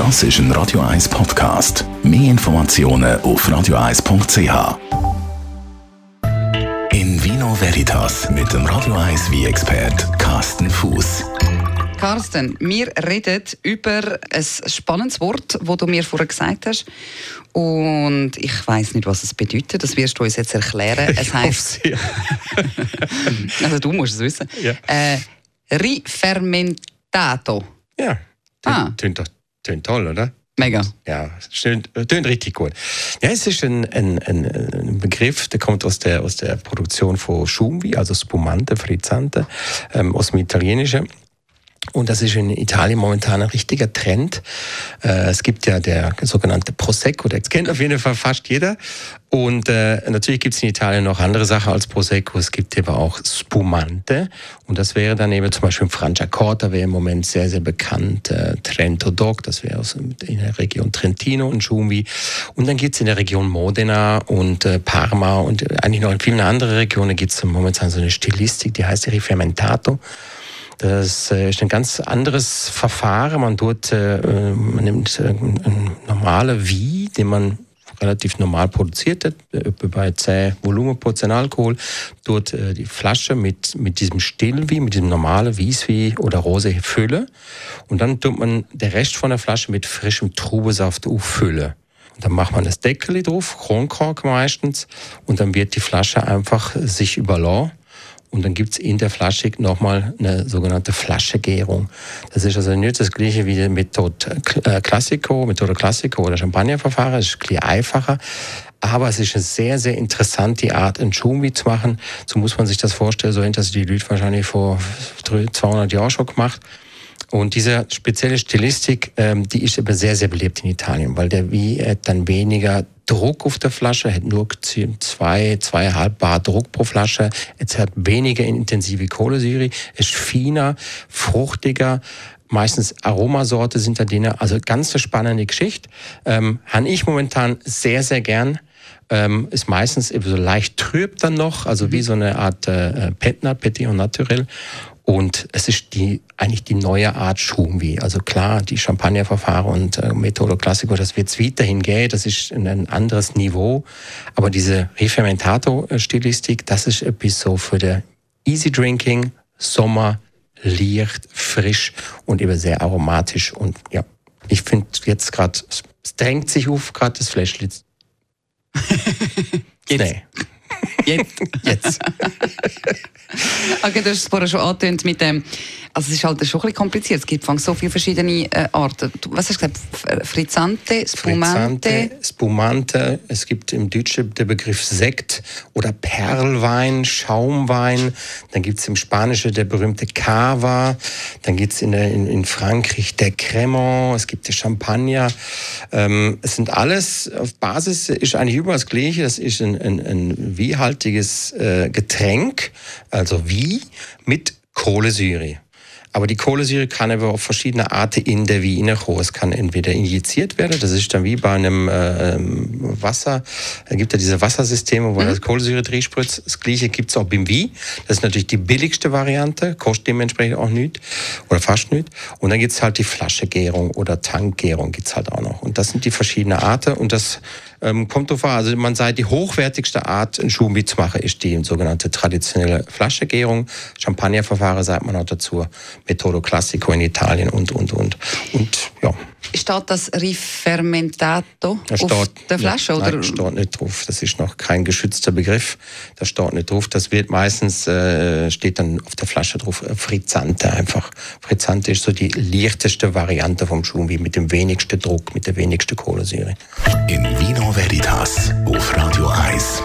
Das ist ein Radio 1 Podcast. Mehr Informationen auf radio1.ch. In Vino Veritas mit dem Radio 1 wie expert Carsten Fuß. Carsten, wir reden über ein spannendes Wort, das du mir vorher gesagt hast. Und ich weiß nicht, was es bedeutet. Das wirst du uns jetzt erklären. Es heißt. also du musst es wissen. Ja. Äh, Rifermentato. Ja. Ah. Tönt, tönt toll, oder? Mega. Ja, schön, tönt richtig gut. Ja, es ist ein, ein, ein, Begriff, der kommt aus der, aus der Produktion von Schumvi, also Spumante, Frizzante, ähm, aus dem Italienischen. Und das ist in Italien momentan ein richtiger Trend. Äh, es gibt ja der sogenannte Prosecco, der kennt auf jeden Fall fast jeder. Und äh, natürlich gibt es in Italien noch andere Sachen als Prosecco. Es gibt aber auch Spumante. Und das wäre dann eben zum Beispiel Franciacorta, wäre im Moment sehr, sehr bekannt. Äh, Trento Doc, das wäre in der Region Trentino und Schumi. Und dann gibt es in der Region Modena und Parma und eigentlich noch in vielen anderen Regionen gibt es momentan so eine Stilistik, die heißt Rifermentato. Das äh, ist ein ganz anderes Verfahren. Man tut, äh, man nimmt ein normale Wie, den man relativ normal produziert hat, äh, bei 10 Volumen Alkohol, dort die Flasche mit, mit diesem Stillwie, mit diesem normalen Wieswie oder Rose füllen. Und dann tut man der Rest von der Flasche mit frischem Trubesaft auffüllen. Dann macht man das Deckel drauf, Kronkork meistens, und dann wird die Flasche einfach sich überlassen und dann gibt's in der Flasche nochmal eine sogenannte Flaschegärung. Das ist also nicht das gleiche wie die Methode äh, Classico, Methode Classico oder Champagnerverfahren. Das ist ein bisschen einfacher. Aber es ist eine sehr, sehr interessante Art, einen Schumi zu machen. So muss man sich das vorstellen, so hinter die Leute wahrscheinlich vor 200 Jahren schon gemacht. Und diese spezielle Stilistik, ähm, die ist aber sehr, sehr beliebt in Italien, weil der wie hat dann weniger Druck auf der Flasche, hat nur zwei, zweieinhalb Bar Druck pro Flasche. Es hat weniger intensive Kohlensäure, ist feiner, fruchtiger, meistens Aromasorte sind da drin. Also ganz eine spannende Geschichte. Ähm, habe ich momentan sehr, sehr gern. Ähm, ist meistens eben so leicht trüb dann noch, also wie mhm. so eine Art äh, Petna, Petit und Naturel. Und es ist die, eigentlich die neue Art Schumwi. Also klar, die Champagnerverfahren und äh, Methode Classico, das wird es weiterhin gehen, das ist ein anderes Niveau. Aber diese Refermentato-Stilistik, das ist etwas so für der Easy Drinking, Sommer, leicht, frisch und eben sehr aromatisch. Und ja, ich finde jetzt gerade, es drängt sich auf, gerade das Fläschchen. nee. Jetzt. Jetzt. okay, du hast es vorher schon angetönt mit dem, also es ist halt schon ein kompliziert. Es gibt so viele verschiedene äh, Arten. Was hast du gesagt? Frizzante, Spumante? Frizzante, Spumante. Es gibt im Deutschen den Begriff Sekt oder Perlwein, Schaumwein. Dann gibt es im Spanischen der berühmte Cava. Dann gibt es in, in, in, Frankreich der Cremant. Es gibt der Champagner. Ähm, es sind alles, auf Basis ist eigentlich überall das Gleiche. Das ist ein, ein, ein wiehaltiges äh, Getränk, also wie, mit Kohlensäure. Aber die Kohlensäure kann aber auf verschiedene Arten in der Vene kommen. Es kann entweder injiziert werden, das ist dann wie bei einem äh, ähm, Wasser, da gibt ja diese Wassersysteme, wo mhm. das Kohlensäure drin spritzt. Das gleiche gibt es auch beim Wie. Das ist natürlich die billigste Variante, kostet dementsprechend auch nichts oder fast nichts. Und dann gibt es halt die Flaschegärung oder Tankgärung gibt's halt auch noch. Und das sind die verschiedenen Arten und das ähm, kommt drauf an. Also man sagt, die hochwertigste Art, einen Schuhmi zu machen, ist die sogenannte traditionelle Flaschegärung. Champagnerverfahren sagt man auch dazu. Metodo Classico in Italien und, und, und. Und. Steht das Rifermentato das auf der Flasche? Nicht, oder? Nein, steht nicht drauf. Das ist noch kein geschützter Begriff. Das steht nicht drauf. Das wird meistens, äh, steht dann auf der Flasche drauf, Frizzante einfach. Frizzante ist so die leichteste Variante vom Schumi mit dem wenigsten Druck, mit der wenigsten Kohlensäure. In Vino Veritas auf Radio 1.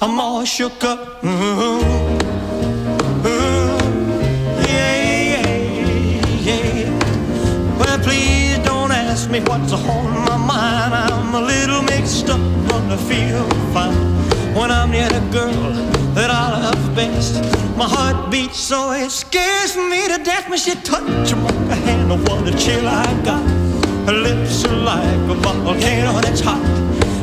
I'm all shook up. Mm -hmm. Yeah, yeah, yeah. Well, please don't ask me what's on my mind. I'm a little mixed up, but I feel fine when I'm near the girl that I love best. My heart beats so it scares me to death when she touches my hand. Oh, what a chill I got. Her lips are like a volcano that's hot.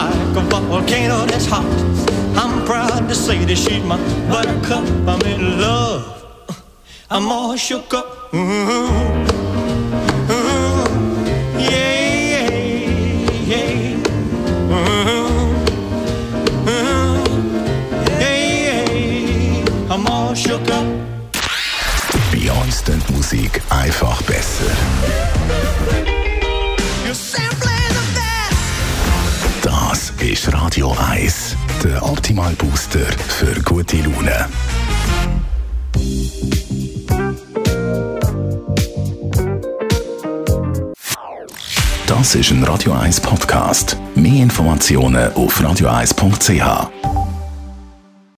Like a volcano that's hot. I'm proud to say that she's my buttercup. I'm in love. I'm all shook up. Ooh, ooh, yeah, yeah. I'm all shook up. Bei uns Musik einfach besser. Radio 1, der Optimal Booster für gute Laune. Das ist ein Radio 1 Podcast. Mehr Informationen auf radio1.ch.